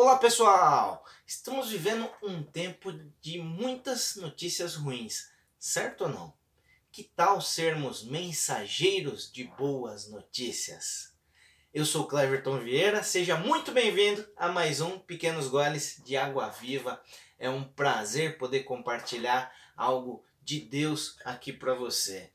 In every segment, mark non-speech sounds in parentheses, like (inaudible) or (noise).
Olá pessoal! Estamos vivendo um tempo de muitas notícias ruins, certo ou não? Que tal sermos mensageiros de boas notícias? Eu sou Cleverton Vieira, seja muito bem-vindo a mais um Pequenos Goles de Água Viva. É um prazer poder compartilhar algo de Deus aqui para você.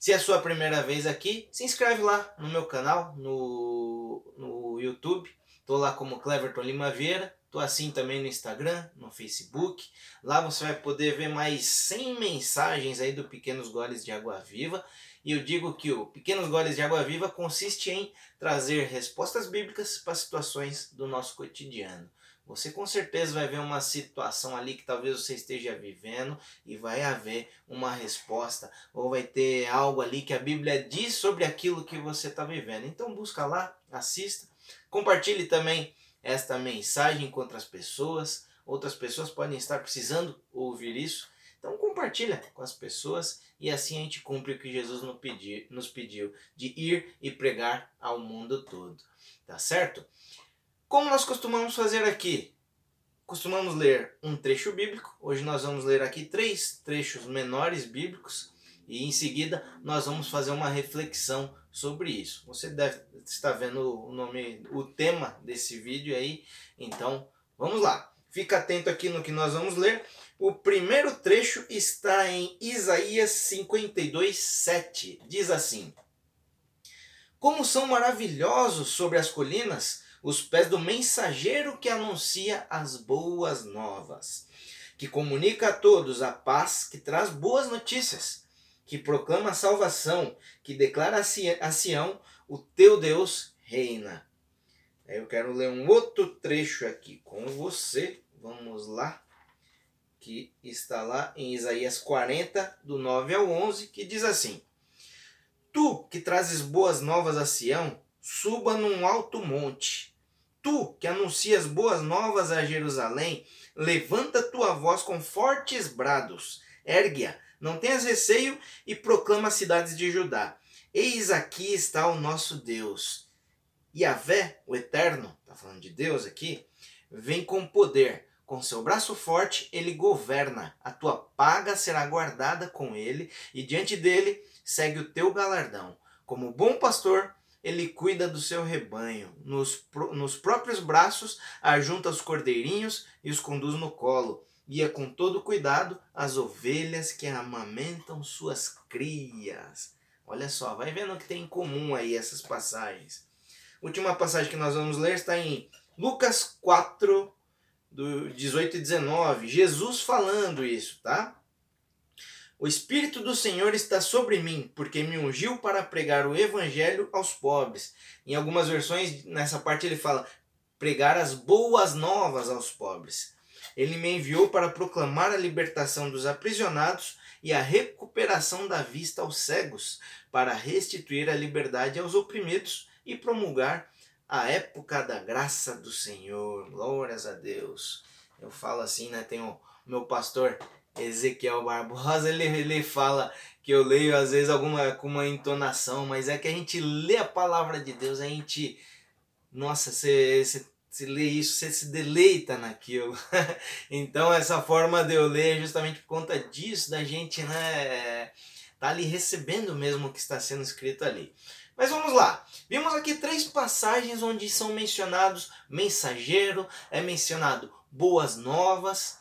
Se é a sua primeira vez aqui, se inscreve lá no meu canal, no, no YouTube Tô lá como Cleverton Lima Vieira. Tô assim também no Instagram, no Facebook. Lá você vai poder ver mais 100 mensagens aí do Pequenos Goles de Água Viva. E eu digo que o Pequenos Goles de Água Viva consiste em trazer respostas bíblicas para situações do nosso cotidiano. Você com certeza vai ver uma situação ali que talvez você esteja vivendo e vai haver uma resposta ou vai ter algo ali que a Bíblia diz sobre aquilo que você está vivendo. Então busca lá, assista Compartilhe também esta mensagem com outras pessoas. Outras pessoas podem estar precisando ouvir isso. Então compartilha com as pessoas e assim a gente cumpre o que Jesus nos pediu, nos pediu de ir e pregar ao mundo todo. Tá certo? Como nós costumamos fazer aqui? Costumamos ler um trecho bíblico. Hoje nós vamos ler aqui três trechos menores bíblicos e em seguida nós vamos fazer uma reflexão sobre isso. Você deve estar vendo o nome, o tema desse vídeo aí. Então, vamos lá. Fica atento aqui no que nós vamos ler. O primeiro trecho está em Isaías 52, 7. Diz assim: Como são maravilhosos sobre as colinas os pés do mensageiro que anuncia as boas novas, que comunica a todos a paz, que traz boas notícias que proclama a salvação, que declara a Sião, o teu Deus reina. Eu quero ler um outro trecho aqui com você. Vamos lá. Que está lá em Isaías 40, do 9 ao 11, que diz assim: Tu que trazes boas novas a Sião, suba num alto monte. Tu que anuncias boas novas a Jerusalém, levanta tua voz com fortes brados, ergue-a não tenhas receio e proclama as cidades de Judá. Eis aqui está o nosso Deus. Yahvé, o Eterno, está falando de Deus aqui, vem com poder. Com seu braço forte ele governa. A tua paga será guardada com ele, e diante dele segue o teu galardão. Como bom pastor, ele cuida do seu rebanho. Nos, nos próprios braços ajunta os cordeirinhos e os conduz no colo guia com todo cuidado as ovelhas que amamentam suas crias. Olha só, vai vendo o que tem em comum aí essas passagens. última passagem que nós vamos ler está em Lucas 4, do 18 e 19. Jesus falando isso, tá? O Espírito do Senhor está sobre mim, porque me ungiu para pregar o Evangelho aos pobres. Em algumas versões, nessa parte ele fala pregar as boas novas aos pobres. Ele me enviou para proclamar a libertação dos aprisionados e a recuperação da vista aos cegos, para restituir a liberdade aos oprimidos e promulgar a época da graça do Senhor. Glórias a Deus. Eu falo assim, né? Tem o meu pastor Ezequiel Barbosa, ele, ele fala que eu leio às vezes alguma com uma entonação, mas é que a gente lê a palavra de Deus, a gente. Nossa, você se lê isso, você se deleita naquilo. (laughs) então essa forma de eu ler é justamente por conta disso, da gente né, tá ali recebendo mesmo o que está sendo escrito ali. Mas vamos lá. Vimos aqui três passagens onde são mencionados mensageiro, é mencionado boas novas.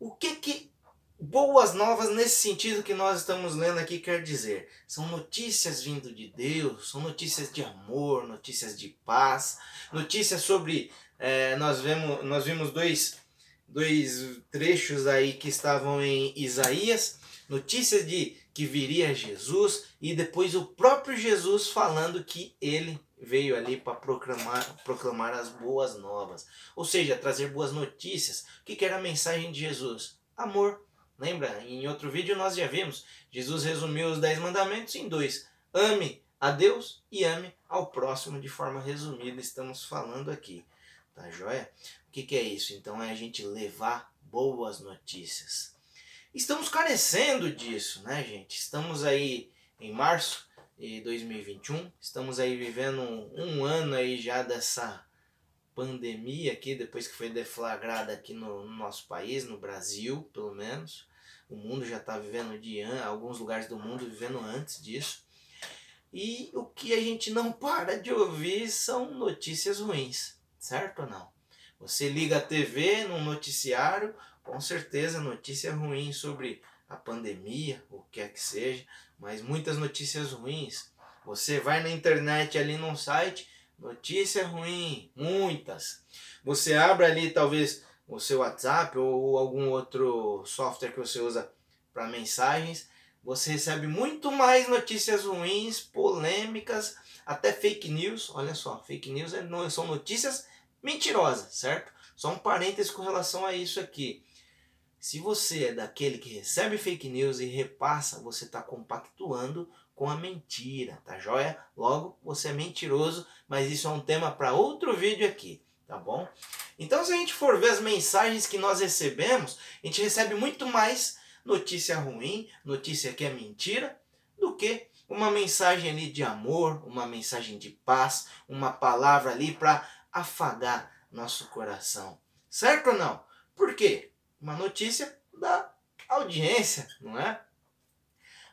O que que boas novas nesse sentido que nós estamos lendo aqui quer dizer? São notícias vindo de Deus, são notícias de amor, notícias de paz, notícias sobre. É, nós, vemos, nós vimos dois, dois trechos aí que estavam em Isaías, notícias de que viria Jesus e depois o próprio Jesus falando que ele veio ali para proclamar, proclamar as boas novas, ou seja, trazer boas notícias. O que, que era a mensagem de Jesus? Amor, Lembra? Em outro vídeo nós já vimos. Jesus resumiu os dez mandamentos em dois. Ame a Deus e ame ao próximo de forma resumida. Estamos falando aqui. Tá joia? O que, que é isso? Então é a gente levar boas notícias. Estamos carecendo disso, né, gente? Estamos aí em março de 2021. Estamos aí vivendo um, ano aí já dessa pandemia aqui, depois que foi deflagrada aqui no, no nosso país, no Brasil, pelo menos. O mundo já está vivendo de alguns lugares do mundo vivendo antes disso. E o que a gente não (laughs) para de ouvir são notícias ruins, certo ou não? Você liga a TV num noticiário, com certeza notícia ruim sobre a pandemia, o que quer que seja, mas muitas notícias ruins. Você vai na internet ali num site, notícia ruim, muitas. Você abre ali talvez o seu WhatsApp ou algum outro software que você usa para mensagens, você recebe muito mais notícias ruins, polêmicas, até fake news. Olha só, fake news é são notícias mentirosas, certo? Só um parênteses com relação a isso aqui. Se você é daquele que recebe fake news e repassa, você está compactuando com a mentira, tá joia? Logo, você é mentiroso, mas isso é um tema para outro vídeo aqui, tá bom? Então, se a gente for ver as mensagens que nós recebemos, a gente recebe muito mais notícia ruim, notícia que é mentira, do que uma mensagem ali de amor, uma mensagem de paz, uma palavra ali para afagar nosso coração. Certo ou não? Por quê? uma notícia da audiência, não é?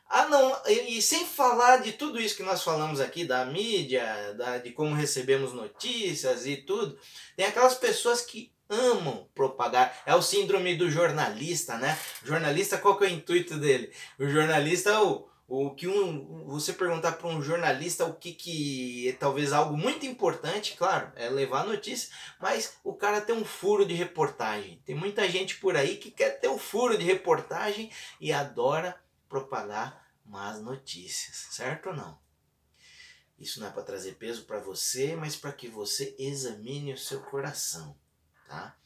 Ah, não, e, sem falar de tudo isso que nós falamos aqui, da mídia, da, de como recebemos notícias e tudo, tem aquelas pessoas que amam propagar. É o síndrome do jornalista, né? O jornalista, qual que é o intuito dele? O jornalista é o, o que um, você perguntar para um jornalista o que, que é talvez algo muito importante, claro, é levar notícia, mas o cara tem um furo de reportagem. Tem muita gente por aí que quer ter o um furo de reportagem e adora propagar más notícias, certo ou não? Isso não é para trazer peso para você, mas para que você examine o seu coração, tá?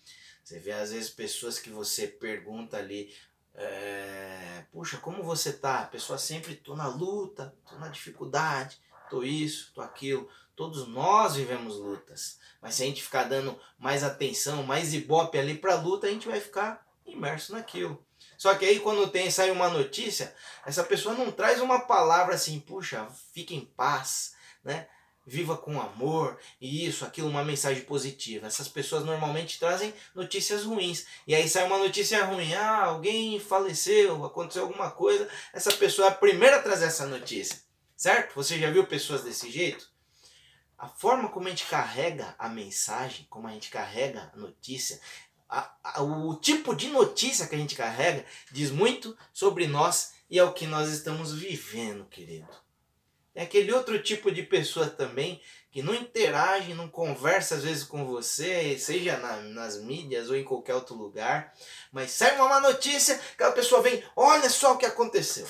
Você vê às vezes pessoas que você pergunta ali, é, puxa, como você tá? A pessoa sempre, tô na luta, tô na dificuldade, tô isso, tô aquilo. Todos nós vivemos lutas. Mas se a gente ficar dando mais atenção, mais ibope ali pra luta, a gente vai ficar imerso naquilo. Só que aí quando tem sai uma notícia, essa pessoa não traz uma palavra assim, puxa, fique em paz, né? viva com amor, e isso, aquilo, uma mensagem positiva. Essas pessoas normalmente trazem notícias ruins. E aí sai uma notícia ruim, ah, alguém faleceu, aconteceu alguma coisa. Essa pessoa é a primeira a trazer essa notícia. Certo? Você já viu pessoas desse jeito? A forma como a gente carrega a mensagem, como a gente carrega a notícia, a, a, o tipo de notícia que a gente carrega diz muito sobre nós e é o que nós estamos vivendo, querido. Tem aquele outro tipo de pessoa também que não interage, não conversa às vezes com você, seja na, nas mídias ou em qualquer outro lugar, mas sai uma má notícia, aquela pessoa vem, olha só o que aconteceu.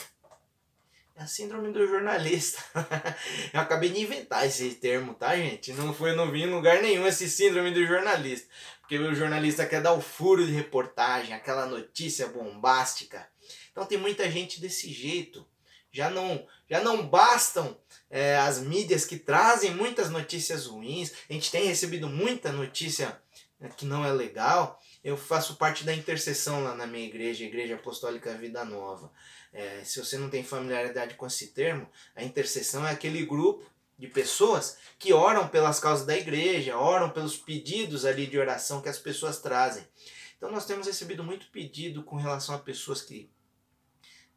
É a síndrome do jornalista. (laughs) eu acabei de inventar esse termo, tá, gente? Não foi, não vi em lugar nenhum esse síndrome do jornalista. Porque o jornalista quer dar o furo de reportagem, aquela notícia bombástica. Então tem muita gente desse jeito já não, já não bastam é, as mídias que trazem muitas notícias ruins. A gente tem recebido muita notícia né, que não é legal. Eu faço parte da intercessão lá na minha igreja, Igreja Apostólica Vida Nova. É, se você não tem familiaridade com esse termo, a intercessão é aquele grupo de pessoas que oram pelas causas da igreja, oram pelos pedidos ali de oração que as pessoas trazem. Então nós temos recebido muito pedido com relação a pessoas que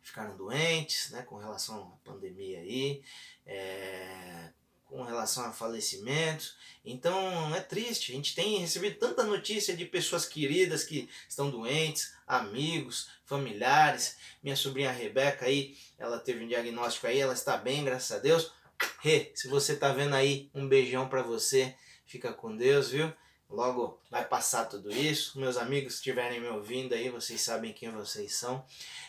ficaram doentes, né, com relação à pandemia aí, é, com relação a falecimentos. Então é triste, a gente tem recebido tanta notícia de pessoas queridas que estão doentes, amigos, familiares. Minha sobrinha Rebeca aí, ela teve um diagnóstico aí, ela está bem, graças a Deus. Rê, se você tá vendo aí, um beijão para você. Fica com Deus, viu? Logo vai passar tudo isso. Meus amigos estiverem me ouvindo aí, vocês sabem quem vocês são.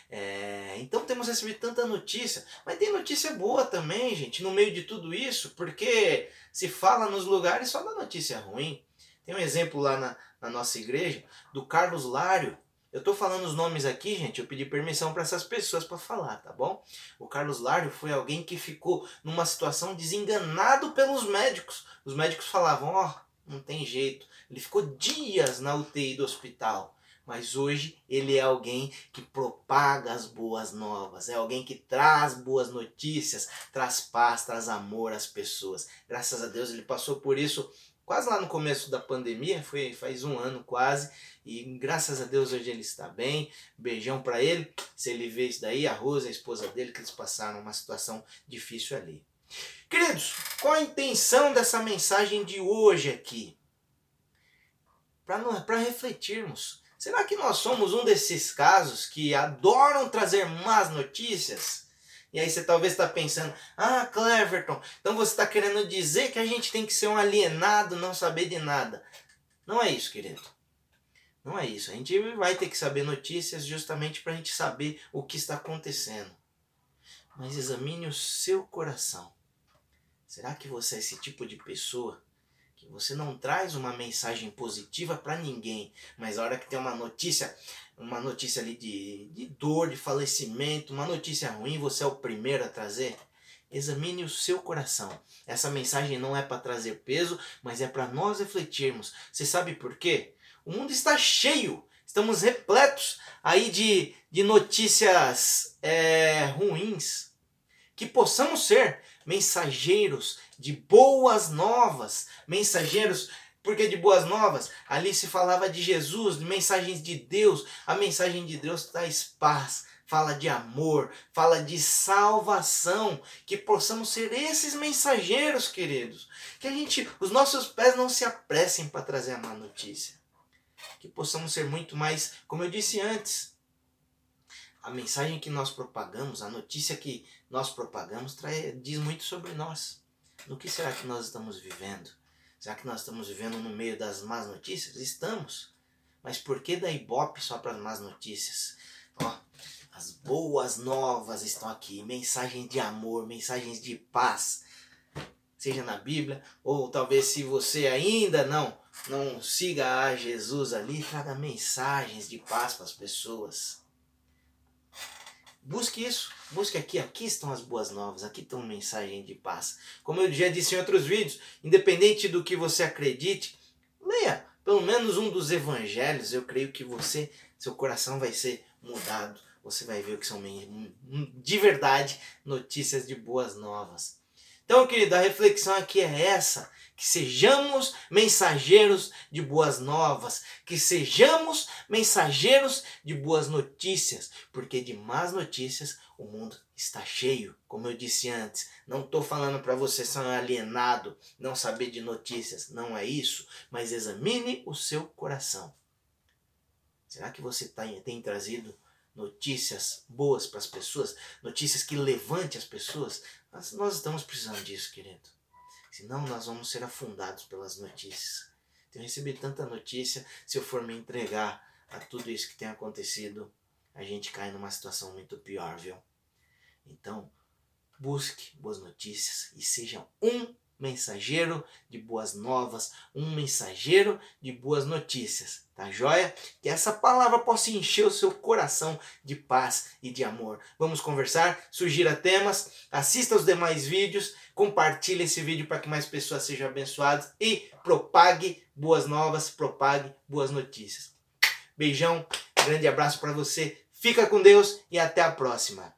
É, então temos recebido tanta notícia, mas tem notícia boa também, gente, no meio de tudo isso, porque se fala nos lugares só da notícia ruim. Tem um exemplo lá na, na nossa igreja do Carlos Lário. Eu estou falando os nomes aqui, gente. Eu pedi permissão para essas pessoas para falar, tá bom? O Carlos Lário foi alguém que ficou numa situação desenganado pelos médicos. Os médicos falavam: Ó, oh, não tem jeito. Ele ficou dias na UTI do hospital. Mas hoje ele é alguém que propaga as boas novas, é alguém que traz boas notícias, traz paz, traz amor às pessoas. Graças a Deus ele passou por isso quase lá no começo da pandemia, foi faz um ano quase, e graças a Deus hoje ele está bem. Beijão para ele. Se ele vê isso daí, a Rosa, a esposa dele, que eles passaram uma situação difícil ali. Queridos, qual a intenção dessa mensagem de hoje aqui? Para refletirmos. Será que nós somos um desses casos que adoram trazer más notícias? E aí você talvez está pensando, ah, Cleverton, então você está querendo dizer que a gente tem que ser um alienado, não saber de nada. Não é isso, querido. Não é isso. A gente vai ter que saber notícias justamente para a gente saber o que está acontecendo. Mas examine o seu coração. Será que você é esse tipo de pessoa que você não traz uma mensagem positiva para ninguém, mas a hora que tem uma notícia, uma notícia ali de, de dor, de falecimento, uma notícia ruim, você é o primeiro a trazer? Examine o seu coração. Essa mensagem não é para trazer peso, mas é para nós refletirmos. Você sabe por quê? O mundo está cheio, estamos repletos aí de, de notícias é, ruins. Que possamos ser mensageiros de boas novas, mensageiros porque de boas novas, ali se falava de Jesus, de mensagens de Deus. A mensagem de Deus traz paz, fala de amor, fala de salvação, que possamos ser esses mensageiros, queridos. Que a gente, os nossos pés não se apressem para trazer a má notícia que possamos ser muito mais, como eu disse antes, a mensagem que nós propagamos, a notícia que nós propagamos, trai, diz muito sobre nós. No que será que nós estamos vivendo? Será que nós estamos vivendo no meio das más notícias? Estamos. Mas por que da Ibope só para as más notícias? Ó, as boas novas estão aqui, mensagens de amor, mensagens de paz, seja na Bíblia, ou talvez se você ainda não não siga a Jesus ali, traga mensagens de paz para as pessoas. Busque isso, busque aqui, aqui estão as boas novas, aqui estão mensagens de paz. Como eu já disse em outros vídeos, independente do que você acredite, leia pelo menos um dos evangelhos, eu creio que você, seu coração vai ser mudado. Você vai ver o que são de verdade notícias de boas novas. Então, querido, a reflexão aqui é essa. Que sejamos mensageiros de boas novas, que sejamos mensageiros de boas notícias, porque de más notícias o mundo está cheio. Como eu disse antes, não estou falando para você ser um alienado, não saber de notícias, não é isso, mas examine o seu coração. Será que você tá, tem trazido notícias boas para as pessoas, notícias que levante as pessoas? Nós, nós estamos precisando disso, querido. Senão nós vamos ser afundados pelas notícias. Tenho recebido tanta notícia, se eu for me entregar a tudo isso que tem acontecido, a gente cai numa situação muito pior, viu? Então, busque boas notícias e seja um mensageiro de boas novas, um mensageiro de boas notícias, tá joia? Que essa palavra possa encher o seu coração de paz e de amor. Vamos conversar, sugira temas, assista os demais vídeos, compartilhe esse vídeo para que mais pessoas sejam abençoadas e propague boas novas, propague boas notícias. Beijão, grande abraço para você, fica com Deus e até a próxima.